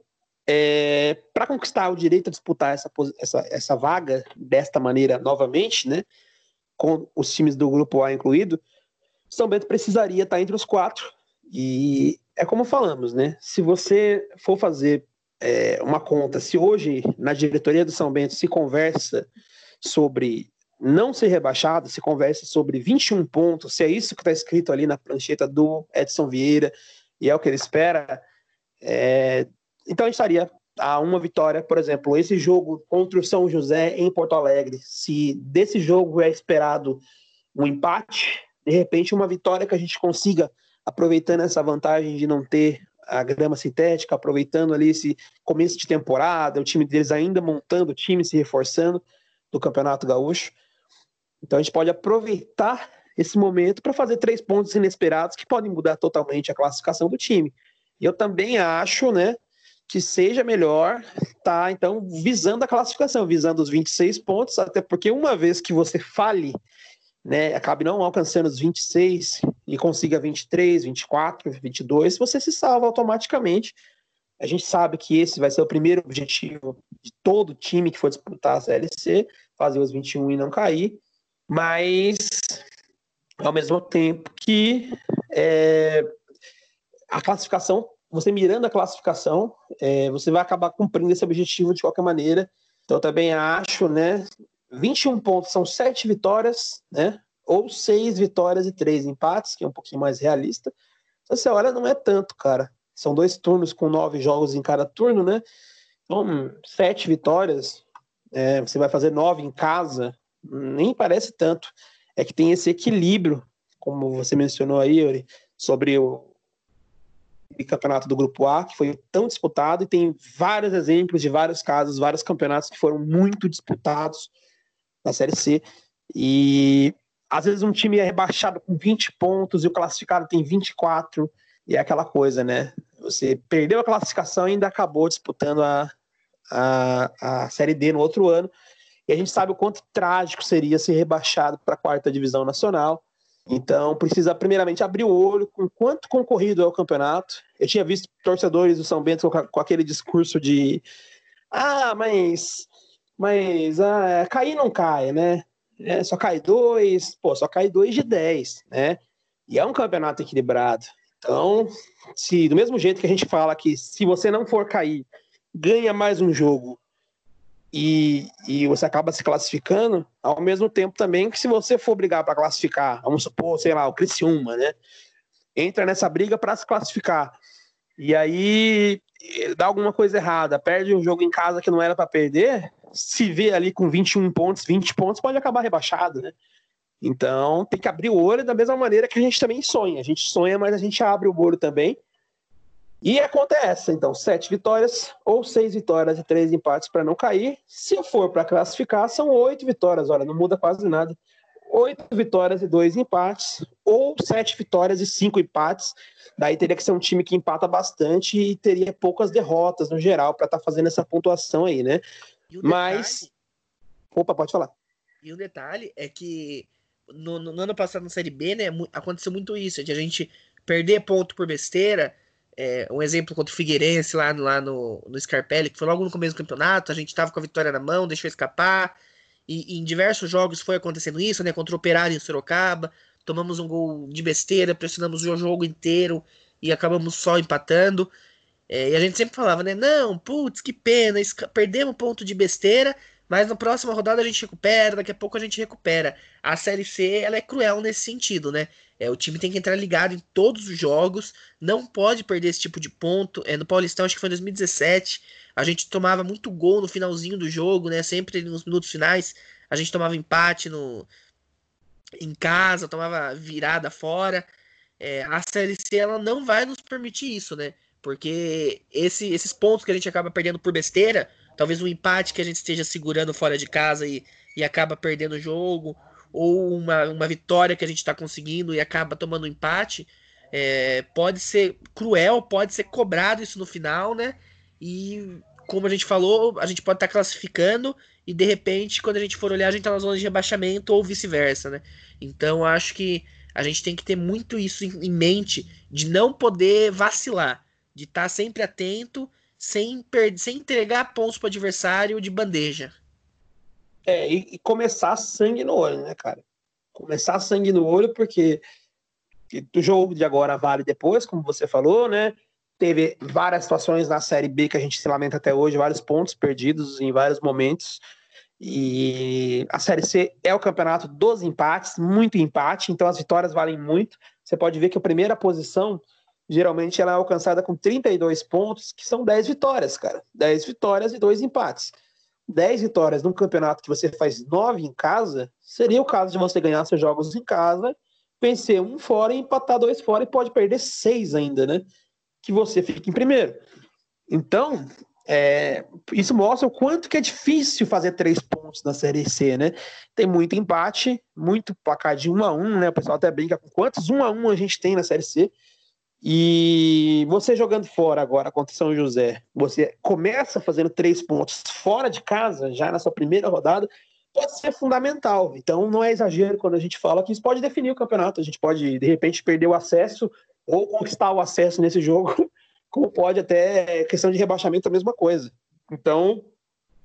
é, para conquistar o direito a disputar essa, essa, essa vaga desta maneira novamente, né? Com os times do grupo A incluído, São Bento precisaria estar entre os quatro. E é como falamos, né? Se você for fazer é, uma conta. Se hoje, na diretoria do São Bento, se conversa sobre não ser rebaixado, se conversa sobre 21 pontos, se é isso que está escrito ali na prancheta do Edson Vieira e é o que ele espera, é, então a gente estaria a uma vitória, por exemplo, esse jogo contra o São José em Porto Alegre, se desse jogo é esperado um empate, de repente uma vitória que a gente consiga, aproveitando essa vantagem de não ter a grama sintética, aproveitando ali esse começo de temporada, o time deles ainda montando o time, se reforçando do Campeonato Gaúcho. Então a gente pode aproveitar esse momento para fazer três pontos inesperados que podem mudar totalmente a classificação do time. E eu também acho, né, que seja melhor tá então visando a classificação, visando os 26 pontos, até porque uma vez que você fale né, acabe não alcançando os 26 e consiga 23, 24, 22, você se salva automaticamente. A gente sabe que esse vai ser o primeiro objetivo de todo time que for disputar a CLC, fazer os 21 e não cair, mas ao mesmo tempo que é, a classificação, você mirando a classificação, é, você vai acabar cumprindo esse objetivo de qualquer maneira. Então, eu também acho, né, 21 pontos são 7 vitórias, né? Ou 6 vitórias e 3 empates, que é um pouquinho mais realista. Então, você olha, não é tanto, cara. São dois turnos com nove jogos em cada turno, né? Então, sete vitórias, é, você vai fazer nove em casa, nem parece tanto. É que tem esse equilíbrio, como você mencionou aí, Yuri, sobre o, campeonato do Grupo A, que foi tão disputado, e tem vários exemplos de vários casos, vários campeonatos que foram muito disputados na Série C. E às vezes um time é rebaixado com 20 pontos e o classificado tem 24, e é aquela coisa, né? Você perdeu a classificação e ainda acabou disputando a, a, a Série D no outro ano. E a gente sabe o quanto trágico seria ser rebaixado para a quarta divisão nacional. Então, precisa primeiramente abrir o olho com quanto concorrido é o campeonato. Eu tinha visto torcedores do São Bento com, com aquele discurso de: ah, mas mas ah, cair não cai, né? É, só cai dois, pô, só cai dois de dez, né? E é um campeonato equilibrado. Então, se do mesmo jeito que a gente fala que se você não for cair, ganha mais um jogo e, e você acaba se classificando, ao mesmo tempo também que se você for brigar para classificar, vamos supor, sei lá, o Criciúma, né? Entra nessa briga para se classificar. E aí dá alguma coisa errada, perde um jogo em casa que não era para perder, se vê ali com 21 pontos, 20 pontos, pode acabar rebaixado, né? Então tem que abrir o olho da mesma maneira que a gente também sonha. A gente sonha, mas a gente abre o olho também. E a conta é essa, então, sete vitórias ou seis vitórias e três empates para não cair. Se for para classificar, são oito vitórias, olha, não muda quase nada. Oito vitórias e dois empates, ou sete vitórias e cinco empates. Daí teria que ser um time que empata bastante e teria poucas derrotas no geral para estar tá fazendo essa pontuação aí, né? Mas. Opa, pode falar. E um detalhe é que no, no, ano passado na Série B, né, aconteceu muito isso, de a gente perder ponto por besteira. É, um exemplo contra o Figueirense lá, lá no, no Scarpelli, que foi logo no começo do campeonato, a gente tava com a vitória na mão, deixou escapar. E, e em diversos jogos foi acontecendo isso, né? Contra o Operário em Sorocaba, tomamos um gol de besteira, pressionamos o jogo inteiro e acabamos só empatando. É, e a gente sempre falava, né? Não, putz, que pena, perdemos ponto de besteira, mas na próxima rodada a gente recupera, daqui a pouco a gente recupera. A Série C, ela é cruel nesse sentido, né? É, o time tem que entrar ligado em todos os jogos, não pode perder esse tipo de ponto. É, no Paulistão, acho que foi em 2017, a gente tomava muito gol no finalzinho do jogo, né? Sempre nos minutos finais, a gente tomava empate no, em casa, tomava virada fora. É, a Série C ela não vai nos permitir isso, né? Porque esse, esses pontos que a gente acaba perdendo por besteira, talvez um empate que a gente esteja segurando fora de casa e, e acaba perdendo o jogo, ou uma, uma vitória que a gente está conseguindo e acaba tomando um empate, é, pode ser cruel, pode ser cobrado isso no final, né? E como a gente falou, a gente pode estar tá classificando e de repente, quando a gente for olhar, a gente tá na zona de rebaixamento ou vice-versa, né? Então acho que a gente tem que ter muito isso em mente de não poder vacilar, de estar tá sempre atento, sem, perder, sem entregar pontos para o adversário de bandeja. É, e, e, começar sangue no olho, né, cara? Começar sangue no olho, porque o jogo de agora vale depois, como você falou, né? teve várias situações na Série B que a gente se lamenta até hoje, vários pontos perdidos em vários momentos. E a Série C é o campeonato dos empates, muito empate, então as vitórias valem muito. Você pode ver que a primeira posição, geralmente, ela é alcançada com 32 pontos, que são 10 vitórias, cara. 10 vitórias e 2 empates. 10 vitórias num campeonato que você faz 9 em casa, seria o caso de você ganhar seus jogos em casa, vencer um fora e empatar dois fora e pode perder seis ainda, né? que você fique em primeiro. Então, é, isso mostra o quanto que é difícil fazer três pontos na Série C, né? Tem muito empate, muito placar de um a um, né? O pessoal até brinca com quantos um a um a gente tem na Série C. E você jogando fora agora contra São José, você começa fazendo três pontos fora de casa, já na sua primeira rodada, pode ser fundamental. Então não é exagero quando a gente fala que isso pode definir o campeonato. A gente pode, de repente, perder o acesso ou conquistar o acesso nesse jogo, como pode até questão de rebaixamento a mesma coisa. Então,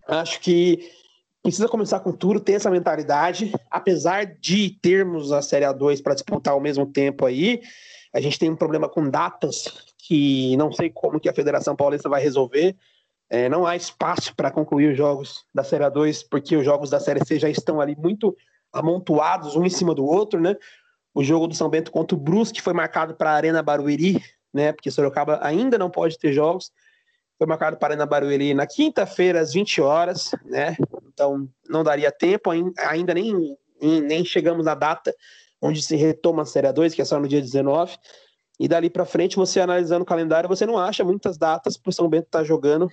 acho que precisa começar com tudo, ter essa mentalidade, apesar de termos a Série A2 para disputar ao mesmo tempo aí, a gente tem um problema com datas que não sei como que a Federação Paulista vai resolver. É, não há espaço para concluir os jogos da Série A2, porque os jogos da Série C já estão ali muito amontoados, um em cima do outro, né? O jogo do São Bento contra o Brusque foi marcado para a Arena Barueri, né? Porque Sorocaba ainda não pode ter jogos. Foi marcado para a Arena Barueri na quinta-feira, às 20 horas, né? Então não daria tempo, ainda nem, nem chegamos na data onde se retoma a Série 2, que é só no dia 19. E dali para frente, você analisando o calendário, você não acha muitas datas para o São Bento estar tá jogando.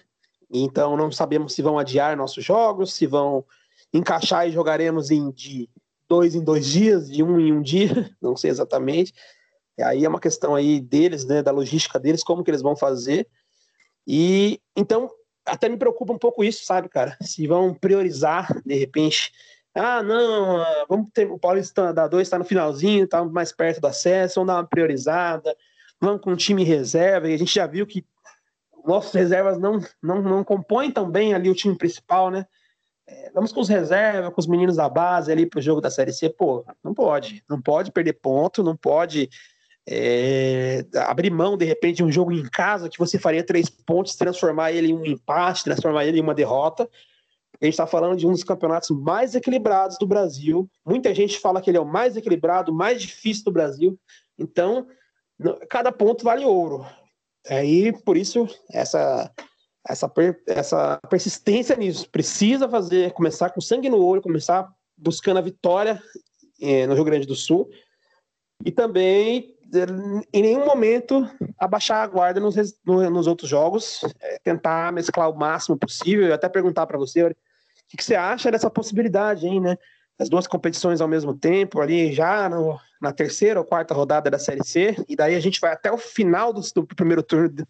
Então não sabemos se vão adiar nossos jogos, se vão encaixar e jogaremos em de dois em dois dias, de um em um dia, não sei exatamente. E aí é uma questão aí deles, né, da logística deles, como que eles vão fazer. E então até me preocupa um pouco isso, sabe, cara? Se vão priorizar de repente, ah, não, vamos ter o Paulista da 2 está no finalzinho, está mais perto do acesso, vamos dar uma priorizada, vamos com um time reserva, e a gente já viu que nossos reservas não, não, não compõem tão bem ali o time principal, né? É, vamos com os reservas, com os meninos da base ali pro jogo da Série C, pô, não pode, não pode perder ponto, não pode é, abrir mão de repente de um jogo em casa que você faria três pontos, transformar ele em um empate, transformar ele em uma derrota. A gente está falando de um dos campeonatos mais equilibrados do Brasil. Muita gente fala que ele é o mais equilibrado, mais difícil do Brasil. Então, cada ponto vale ouro. Aí, por isso, essa essa, per, essa persistência nisso. Precisa fazer, começar com sangue no olho, começar buscando a vitória eh, no Rio Grande do Sul. E também em nenhum momento abaixar a guarda nos, nos outros jogos, é, tentar mesclar o máximo possível. Eu até perguntar para você, o que, que, você acha dessa possibilidade, hein, né? As duas competições ao mesmo tempo, ali já no, na terceira ou quarta rodada da Série C, e daí a gente vai até o final do, do primeiro turno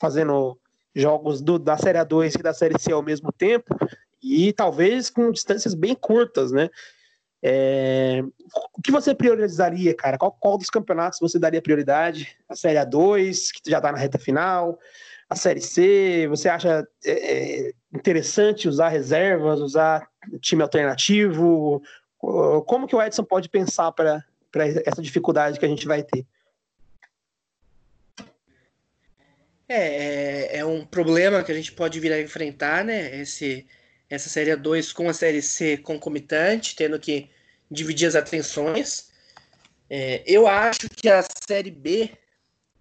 fazendo jogos do, da Série A2 e da Série C ao mesmo tempo, e talvez com distâncias bem curtas, né? É, o que você priorizaria, cara? Qual, qual dos campeonatos você daria prioridade? A Série A2, que já está na reta final, a Série C, você acha é, é, interessante usar reservas, usar time alternativo? Como que o Edson pode pensar para essa dificuldade que a gente vai ter? É, é, é um problema que a gente pode vir a enfrentar, né? Esse, essa série 2 com a série C concomitante, tendo que dividir as atenções. É, eu acho que a série B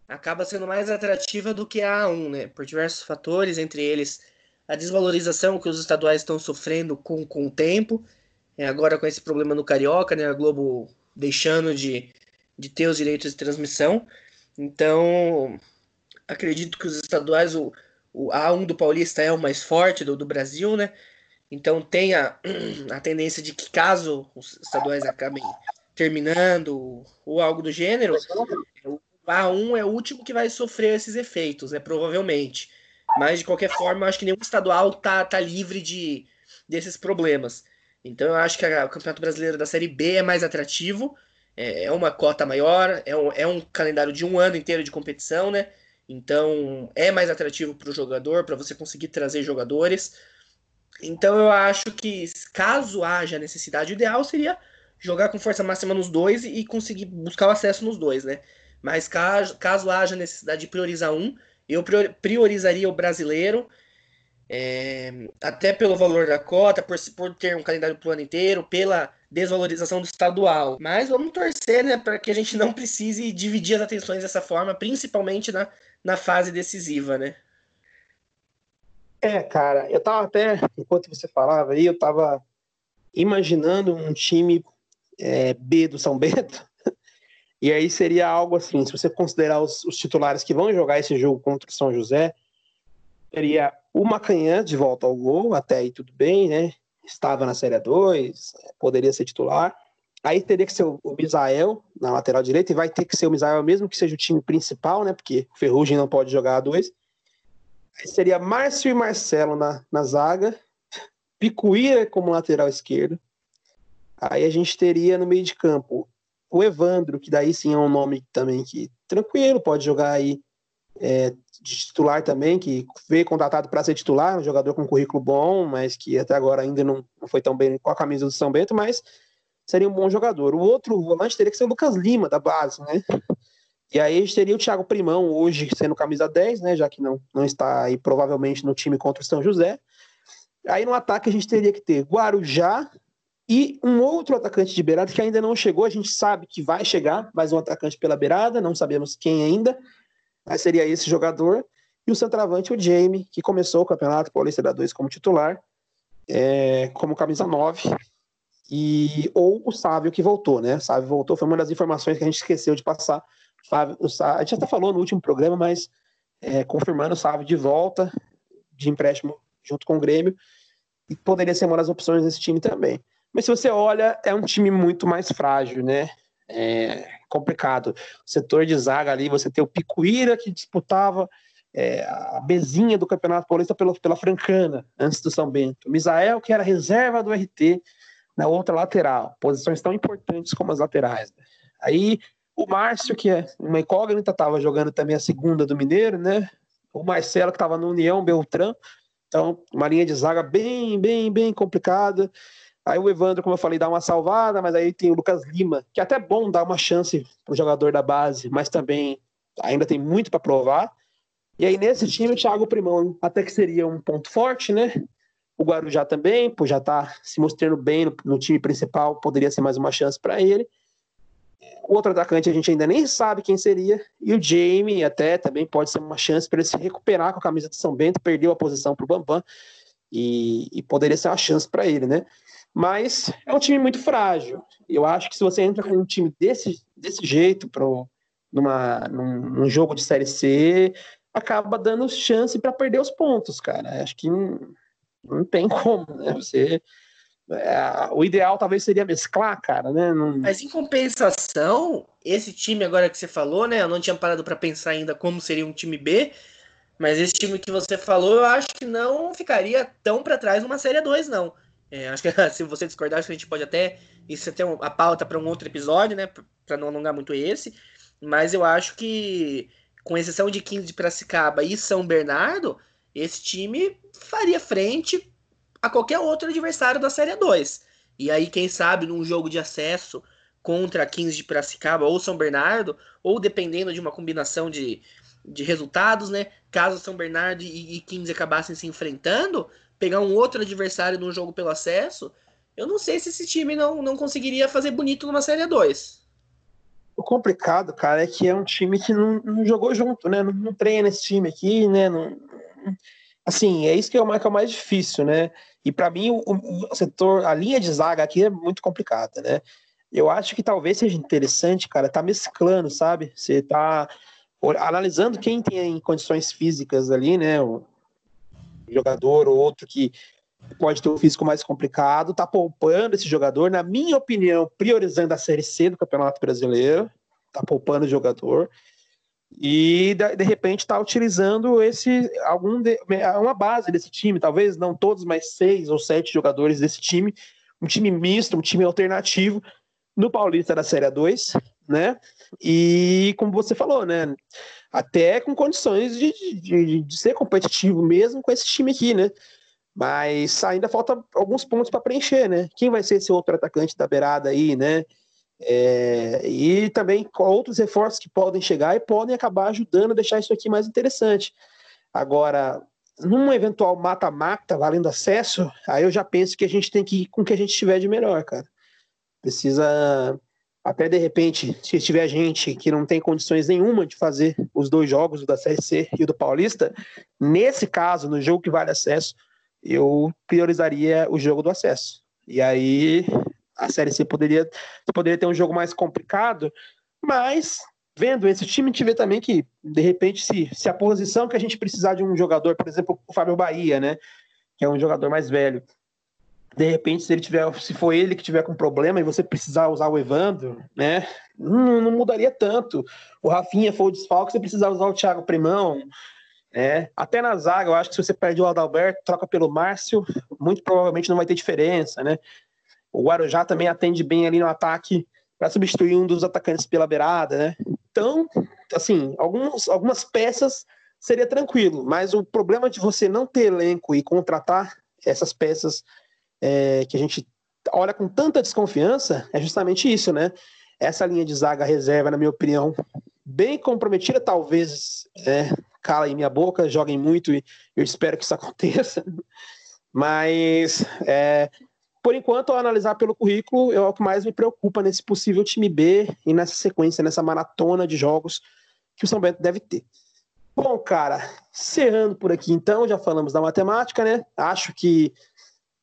acaba sendo mais atrativa do que a A1, né? Por diversos fatores, entre eles a desvalorização que os estaduais estão sofrendo com, com o tempo. É, agora com esse problema no Carioca, né? A Globo deixando de, de ter os direitos de transmissão. Então, acredito que os estaduais, o, o A1 do Paulista é o mais forte do, do Brasil, né? Então tem a, a tendência de que caso os estaduais acabem terminando ou algo do gênero, o A1 é o último que vai sofrer esses efeitos, né? Provavelmente. Mas de qualquer forma, eu acho que nenhum estadual tá, tá livre de, desses problemas. Então eu acho que a, o Campeonato Brasileiro da Série B é mais atrativo, é, é uma cota maior, é um, é um calendário de um ano inteiro de competição, né? Então é mais atrativo para o jogador, para você conseguir trazer jogadores. Então eu acho que caso haja necessidade, o ideal seria jogar com força máxima nos dois e conseguir buscar o acesso nos dois, né? Mas caso, caso haja necessidade de priorizar um, eu priorizaria o brasileiro, é, até pelo valor da cota, por, por ter um calendário pro ano inteiro, pela desvalorização do estadual. Mas vamos torcer, né, para que a gente não precise dividir as atenções dessa forma, principalmente na, na fase decisiva, né? É, cara, eu tava até, enquanto você falava aí, eu tava imaginando um time é, B do São Bento, e aí seria algo assim, se você considerar os, os, titulares que vão jogar esse jogo contra o São José, seria o Macanhã de volta ao gol, até aí tudo bem, né? Estava na Série 2, poderia ser titular. Aí teria que ser o, o Misael na lateral direita, e vai ter que ser o Misael mesmo que seja o time principal, né? Porque o Ferrugem não pode jogar a dois. Seria Márcio e Marcelo na, na zaga, Picuíra como lateral esquerdo. Aí a gente teria no meio de campo o Evandro, que daí sim é um nome também que tranquilo, pode jogar aí é, de titular também, que veio contratado para ser titular, um jogador com currículo bom, mas que até agora ainda não, não foi tão bem com a camisa do São Bento, mas seria um bom jogador. O outro volante teria que ser o Lucas Lima, da base, né? E aí a gente teria o Thiago Primão hoje sendo camisa 10, né? Já que não, não está aí provavelmente no time contra o São José. Aí no ataque a gente teria que ter Guarujá e um outro atacante de beirada que ainda não chegou. A gente sabe que vai chegar, mais um atacante pela beirada, não sabemos quem ainda. Mas seria esse jogador. E o centroavante, o Jamie, que começou o Campeonato Paulista da 2 como titular, é, como camisa 9. E, ou o Sávio que voltou, né? Sávio voltou, foi uma das informações que a gente esqueceu de passar Sávio, o Sávio, a gente até falou no último programa, mas é, confirmando o Sávio de volta, de empréstimo junto com o Grêmio, e poderia ser uma das opções desse time também. Mas se você olha, é um time muito mais frágil, né? É complicado. O setor de zaga ali, você tem o Picuíra que disputava é, a bezinha do Campeonato Paulista pela, pela Francana, antes do São Bento. O Misael, que era reserva do RT, na outra lateral. Posições tão importantes como as laterais. Né? Aí o Márcio, que é uma incógnita, estava jogando também a segunda do Mineiro, né? O Marcelo, que estava no União Beltrão. Então, uma linha de zaga bem, bem, bem complicada. Aí o Evandro, como eu falei, dá uma salvada, mas aí tem o Lucas Lima, que é até bom dar uma chance para o jogador da base, mas também ainda tem muito para provar. E aí nesse time o Thiago Primão até que seria um ponto forte, né? O Guarujá também, pô, já está se mostrando bem no, no time principal, poderia ser mais uma chance para ele. Outro atacante a gente ainda nem sabe quem seria. E o Jamie até também pode ser uma chance para ele se recuperar com a camisa de São Bento. Perdeu a posição para o Bambam. E, e, poderia ser uma chance para ele, né? Mas é um time muito frágil. Eu acho que se você entra com um time desse, desse jeito para o numa, num, num jogo de Série C, acaba dando chance para perder os pontos, cara. Acho que não, não tem como, né? Você. É, o ideal talvez seria mesclar, cara, né? Não... Mas em compensação, esse time agora que você falou, né? Eu não tinha parado para pensar ainda como seria um time B, mas esse time que você falou, eu acho que não ficaria tão para trás numa série 2, não. É, acho que se você discordar, acho que a gente pode até. Isso até a pauta para um outro episódio, né? Para não alongar muito esse. Mas eu acho que, com exceção de 15 de Piracicaba e São Bernardo, esse time faria frente a qualquer outro adversário da Série 2. E aí, quem sabe, num jogo de acesso contra 15 de Piracicaba ou São Bernardo, ou dependendo de uma combinação de, de resultados, né? Caso São Bernardo e, e 15 acabassem se enfrentando, pegar um outro adversário num jogo pelo acesso, eu não sei se esse time não, não conseguiria fazer bonito numa Série 2. O complicado, cara, é que é um time que não, não jogou junto, né? Não, não, treina esse time aqui, né? Não, assim, é isso que é o, que é o mais difícil, né? E para mim, o, o, setor, a linha de zaga aqui é muito complicada, né? Eu acho que talvez seja interessante, cara, tá mesclando, sabe? Você tá analisando quem tem condições físicas ali, né? O jogador ou outro que pode ter um físico mais complicado, tá poupando esse jogador, na minha opinião, priorizando a Série C do Campeonato Brasileiro, tá poupando o jogador e de, repente está utilizando esse algum de, uma base desse time, talvez não todos, mas seis ou sete jogadores desse time, um time misto, um time alternativo no Paulista da Série 2, né? E como você falou, né? Até com condições de, de, de ser competitivo mesmo com esse time aqui, né? Mas ainda falta alguns pontos para preencher, né? Quem vai ser esse outro atacante da beirada aí, né? É, e também outros reforços que podem chegar e podem acabar ajudando a deixar isso aqui mais interessante. Agora, num eventual mata-mata valendo acesso, aí eu já penso que a gente tem que ir com o que a gente tiver de melhor, cara. Precisa até de repente, se tiver gente que não tem condições nenhuma de fazer os dois jogos, o da Série C e o do Paulista, nesse caso, no jogo que vale acesso, eu priorizaria o jogo do acesso. E aí a Série C poderia, poderia ter um jogo mais complicado, mas vendo esse time, a gente vê também que, de repente, se, se a posição que a gente precisar de um jogador, por exemplo, o Fábio Bahia, né, que é um jogador mais velho, de repente, se ele tiver, se for ele que tiver com problema e você precisar usar o Evandro, né, não, não mudaria tanto. O Rafinha for o desfalque, você precisar usar o Thiago Primão, né? Até na zaga, eu acho que se você perde o Adalberto, troca pelo Márcio, muito provavelmente não vai ter diferença, né? O Guarujá também atende bem ali no ataque para substituir um dos atacantes pela beirada, né? Então, assim, alguns, algumas peças seria tranquilo, mas o problema de você não ter elenco e contratar essas peças é, que a gente olha com tanta desconfiança é justamente isso, né? Essa linha de zaga reserva, na minha opinião, bem comprometida, talvez é, cala em minha boca, joguem muito e eu espero que isso aconteça. Mas é, por enquanto, ao analisar pelo currículo, é o que mais me preocupa nesse possível time B e nessa sequência, nessa maratona de jogos que o São Bento deve ter. Bom, cara, encerrando por aqui então, já falamos da matemática, né? Acho que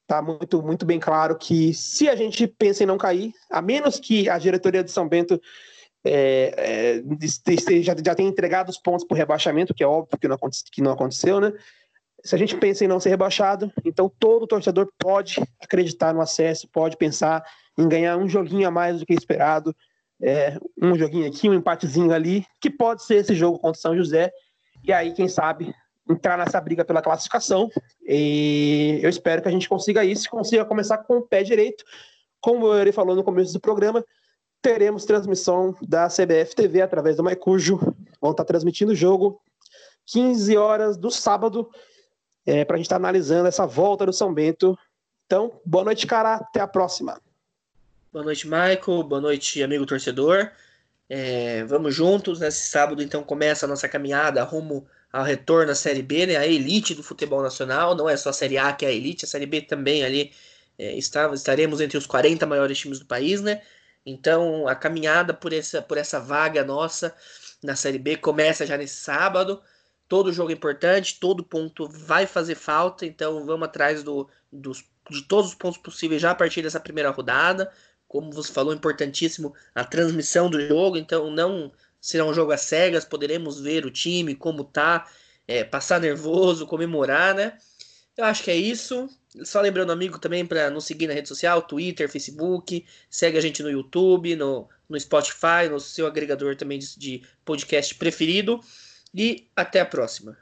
tá muito, muito bem claro que se a gente pensa em não cair, a menos que a diretoria de São Bento é, é, já, já tenha entregado os pontos para o rebaixamento, que é óbvio que não, que não aconteceu, né? Se a gente pensa em não ser rebaixado, então todo torcedor pode acreditar no acesso, pode pensar em ganhar um joguinho a mais do que esperado, é, um joguinho aqui, um empatezinho ali, que pode ser esse jogo contra o São José, e aí, quem sabe, entrar nessa briga pela classificação. E eu espero que a gente consiga isso, consiga começar com o pé direito. Como ele falou no começo do programa, teremos transmissão da CBF TV através do Maicujo. Vão estar transmitindo o jogo 15 horas do sábado é, para a gente estar tá analisando essa volta do São Bento. Então, boa noite, cara. Até a próxima. Boa noite, Michael. Boa noite, amigo torcedor. É, vamos juntos. Nesse sábado, então, começa a nossa caminhada rumo ao retorno à Série B, né? A elite do futebol nacional. Não é só a Série A que é a elite, a Série B também ali é, está, estaremos entre os 40 maiores times do país, né? Então, a caminhada por essa, por essa vaga nossa na Série B começa já nesse sábado todo jogo é importante, todo ponto vai fazer falta, então vamos atrás do, dos, de todos os pontos possíveis já a partir dessa primeira rodada. Como você falou, importantíssimo a transmissão do jogo, então não será um jogo às cegas, poderemos ver o time, como tá, é, passar nervoso, comemorar, né? Eu acho que é isso. Só lembrando, amigo, também para nos seguir na rede social, Twitter, Facebook, segue a gente no YouTube, no, no Spotify, no seu agregador também de, de podcast preferido. E até a próxima.